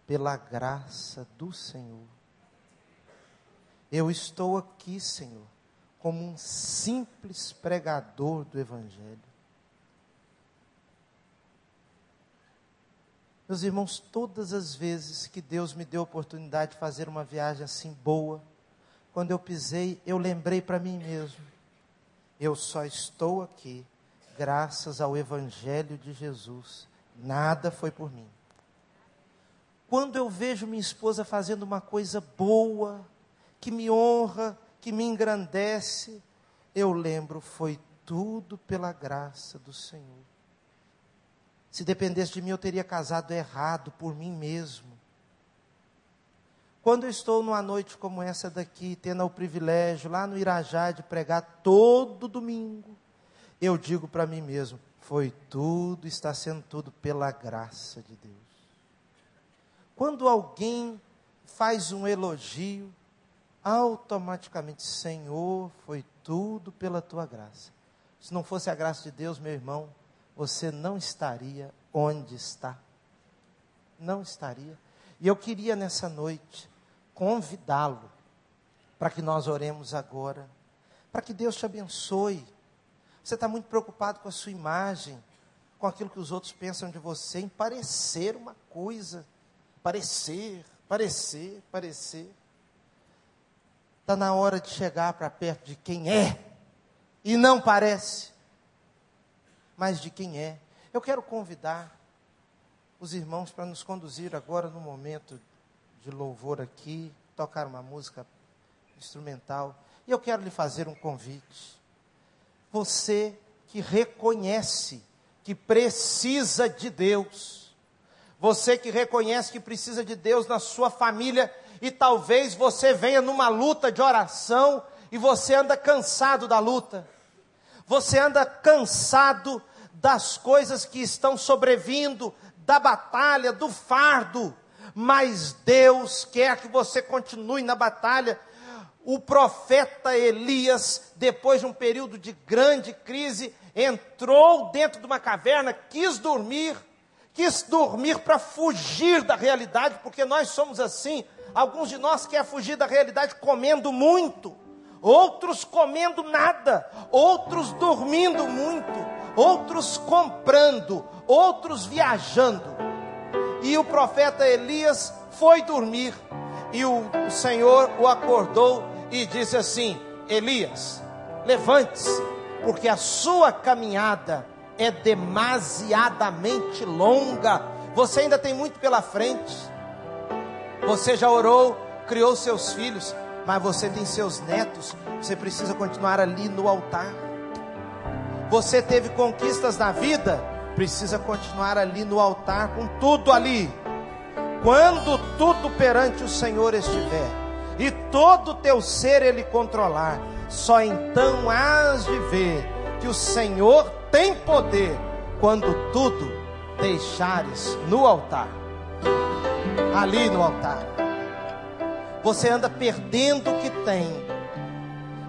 pela graça do Senhor. Eu estou aqui, Senhor, como um simples pregador do Evangelho. Meus irmãos, todas as vezes que Deus me deu a oportunidade de fazer uma viagem assim boa, quando eu pisei, eu lembrei para mim mesmo: eu só estou aqui graças ao Evangelho de Jesus Nada foi por mim. Quando eu vejo minha esposa fazendo uma coisa boa, que me honra, que me engrandece, eu lembro, foi tudo pela graça do Senhor. Se dependesse de mim, eu teria casado errado por mim mesmo. Quando eu estou numa noite como essa daqui, tendo o privilégio lá no Irajá de pregar todo domingo, eu digo para mim mesmo: foi tudo, está sendo tudo pela graça de Deus. Quando alguém faz um elogio, automaticamente, Senhor, foi tudo pela tua graça. Se não fosse a graça de Deus, meu irmão, você não estaria onde está. Não estaria. E eu queria nessa noite convidá-lo para que nós oremos agora, para que Deus te abençoe você está muito preocupado com a sua imagem, com aquilo que os outros pensam de você, em parecer uma coisa. Parecer, parecer, parecer. Está na hora de chegar para perto de quem é, e não parece, mas de quem é. Eu quero convidar os irmãos para nos conduzir agora no momento de louvor aqui, tocar uma música instrumental. E eu quero lhe fazer um convite. Você que reconhece que precisa de Deus. Você que reconhece que precisa de Deus na sua família e talvez você venha numa luta de oração e você anda cansado da luta. Você anda cansado das coisas que estão sobrevindo, da batalha, do fardo. Mas Deus quer que você continue na batalha, o profeta Elias, depois de um período de grande crise, entrou dentro de uma caverna, quis dormir, quis dormir para fugir da realidade, porque nós somos assim. Alguns de nós querem fugir da realidade comendo muito, outros comendo nada, outros dormindo muito, outros comprando, outros viajando. E o profeta Elias foi dormir, e o, Senhor o acordou e disse assim: Elias, levante-se, porque a sua caminhada é demasiadamente longa. Você ainda tem muito pela frente. Você já orou, criou seus filhos, mas você tem seus netos. Você precisa continuar ali no altar. Você teve conquistas na vida, precisa continuar ali no altar com tudo ali. Quando tudo perante o Senhor estiver, e todo o teu ser ele controlar, só então hás de ver que o Senhor tem poder quando tudo deixares no altar. Ali no altar. você anda perdendo o que tem,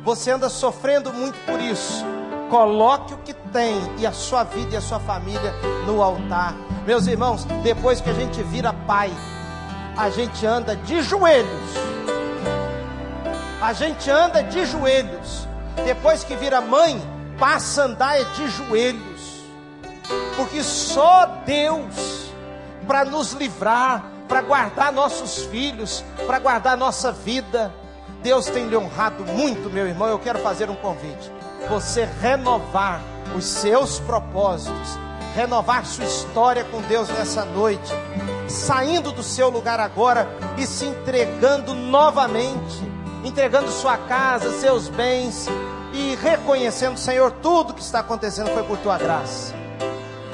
você anda sofrendo muito por isso. Coloque o que tem e a sua vida e a sua família no altar. Meus irmãos, depois que a gente vira pai, a gente anda de joelhos. A gente anda de joelhos. Depois que vira mãe, passa a andar é de joelhos. Porque só Deus para nos livrar, para guardar nossos filhos, para guardar nossa vida. Deus tem lhe honrado muito, meu irmão. Eu quero fazer um convite. Você renovar os seus propósitos, renovar sua história com Deus nessa noite, saindo do seu lugar agora e se entregando novamente, entregando sua casa, seus bens e reconhecendo, Senhor, tudo que está acontecendo foi por tua graça.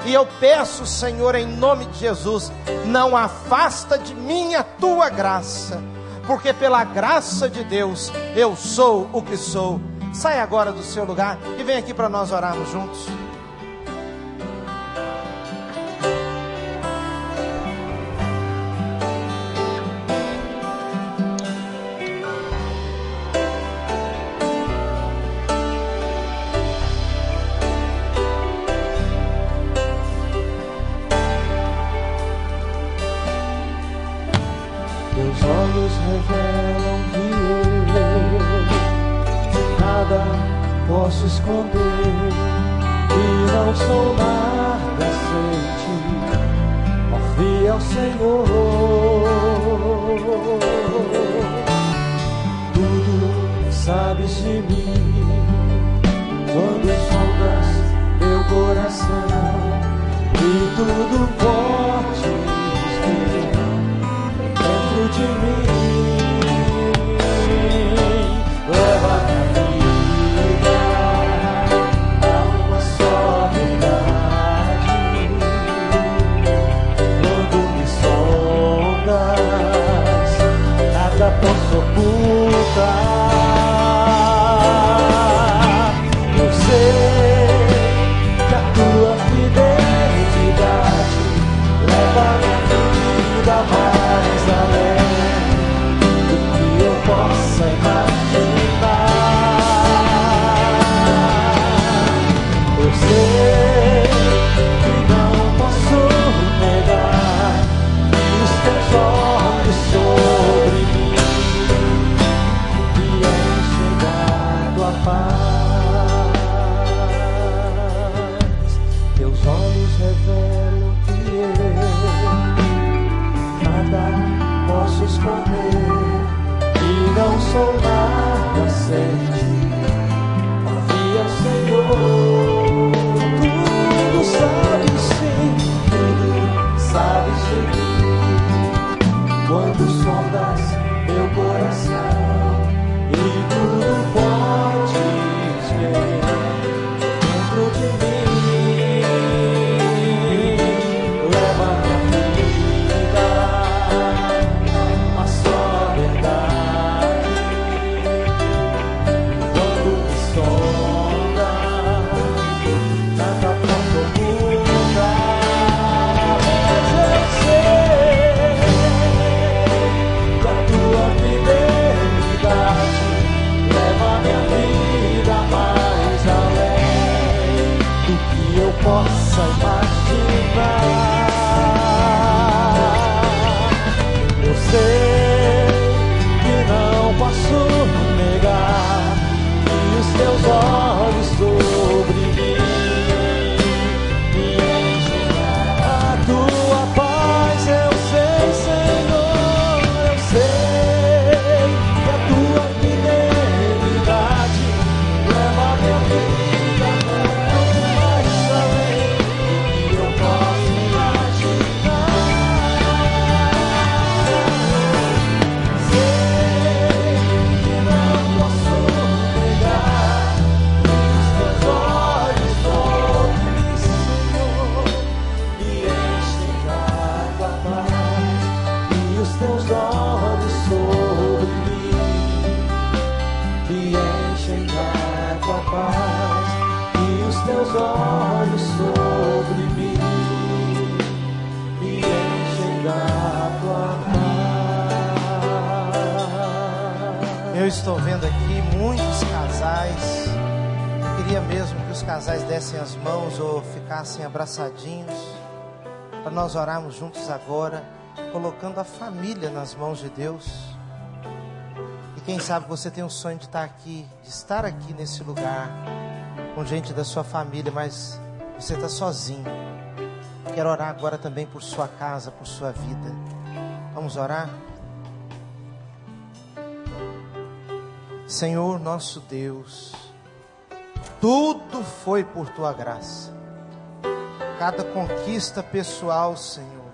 E eu peço, Senhor, em nome de Jesus, não afasta de mim a tua graça, porque pela graça de Deus eu sou o que sou. Sai agora do seu lugar e vem aqui para nós orarmos juntos. Ficassem abraçadinhos. Para nós orarmos juntos agora, colocando a família nas mãos de Deus. E quem sabe você tem um sonho de estar aqui, de estar aqui nesse lugar, com gente da sua família, mas você está sozinho. Quero orar agora também por sua casa, por sua vida. Vamos orar? Senhor nosso Deus, tudo foi por tua graça. Cada conquista pessoal, Senhor,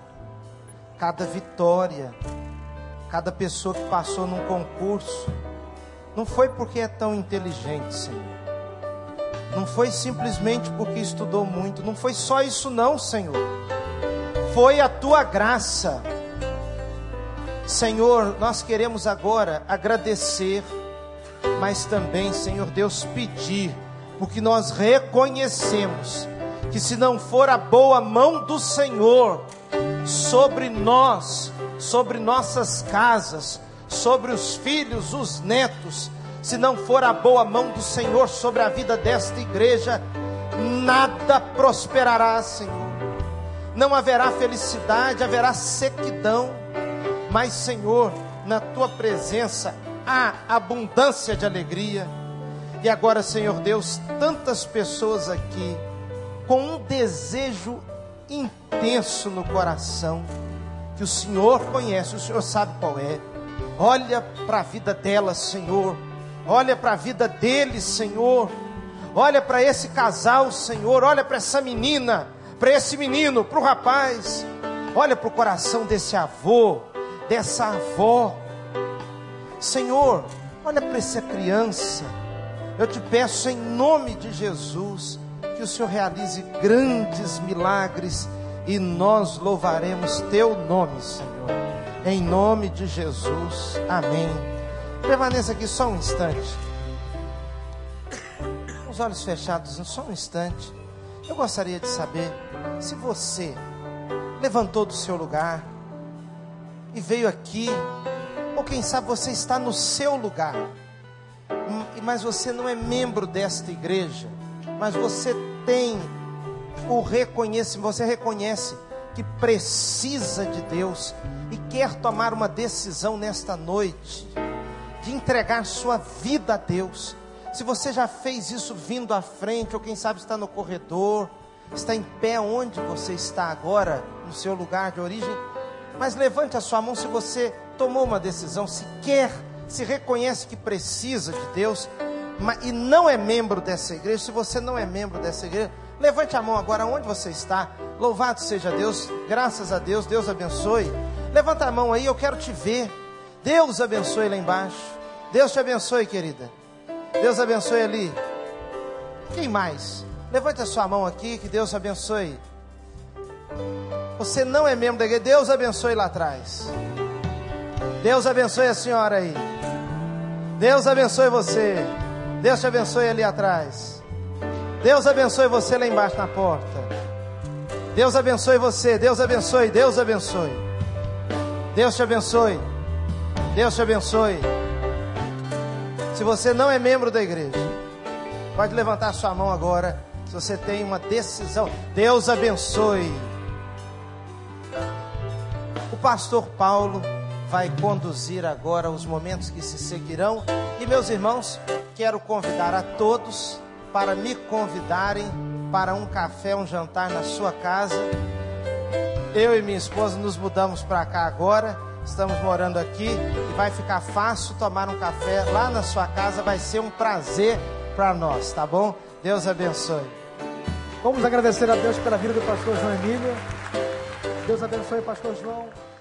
cada vitória, cada pessoa que passou num concurso, não foi porque é tão inteligente, Senhor. Não foi simplesmente porque estudou muito, não foi só isso não, Senhor. Foi a tua graça. Senhor, nós queremos agora agradecer mas também, Senhor Deus, pedir, porque nós reconhecemos que se não for a boa mão do Senhor sobre nós, sobre nossas casas, sobre os filhos, os netos, se não for a boa mão do Senhor sobre a vida desta igreja, nada prosperará, Senhor. Não haverá felicidade, haverá sequidão, mas, Senhor, na tua presença há abundância de alegria. E agora, Senhor Deus, tantas pessoas aqui com um desejo intenso no coração, que o Senhor conhece, o Senhor sabe qual é. Olha para a vida delas, Senhor. Olha para a vida deles, Senhor. Olha para esse casal, Senhor. Olha para essa menina, para esse menino, para o rapaz. Olha para o coração desse avô, dessa avó. Senhor, olha para essa criança. Eu te peço em nome de Jesus que o Senhor realize grandes milagres e nós louvaremos teu nome, Senhor. Em nome de Jesus. Amém. Permaneça aqui só um instante. Com os olhos fechados, só um instante. Eu gostaria de saber se você levantou do seu lugar e veio aqui ou quem sabe você está no seu lugar, mas você não é membro desta igreja, mas você tem o reconhecimento, você reconhece que precisa de Deus e quer tomar uma decisão nesta noite de entregar sua vida a Deus. Se você já fez isso vindo à frente, ou quem sabe está no corredor, está em pé onde você está agora, no seu lugar de origem, mas levante a sua mão se você tomou uma decisão, se quer, se reconhece que precisa de Deus, e não é membro dessa igreja, se você não é membro dessa igreja, levante a mão agora onde você está. Louvado seja Deus, graças a Deus, Deus abençoe. Levanta a mão aí, eu quero te ver. Deus abençoe lá embaixo. Deus te abençoe, querida. Deus abençoe ali. Quem mais? Levante a sua mão aqui, que Deus abençoe. Você não é membro da igreja, Deus abençoe lá atrás. Deus abençoe a senhora aí. Deus abençoe você. Deus te abençoe ali atrás. Deus abençoe você lá embaixo na porta. Deus abençoe você. Deus abençoe. Deus abençoe. Deus te abençoe. Deus te abençoe. Se você não é membro da igreja, pode levantar sua mão agora. Se você tem uma decisão, Deus abençoe. O pastor Paulo vai conduzir agora os momentos que se seguirão. E meus irmãos, quero convidar a todos para me convidarem para um café, um jantar na sua casa. Eu e minha esposa nos mudamos para cá agora, estamos morando aqui e vai ficar fácil tomar um café lá na sua casa, vai ser um prazer para nós, tá bom? Deus abençoe. Vamos agradecer a Deus pela vida do pastor João Emílio. Deus abençoe, pastor João.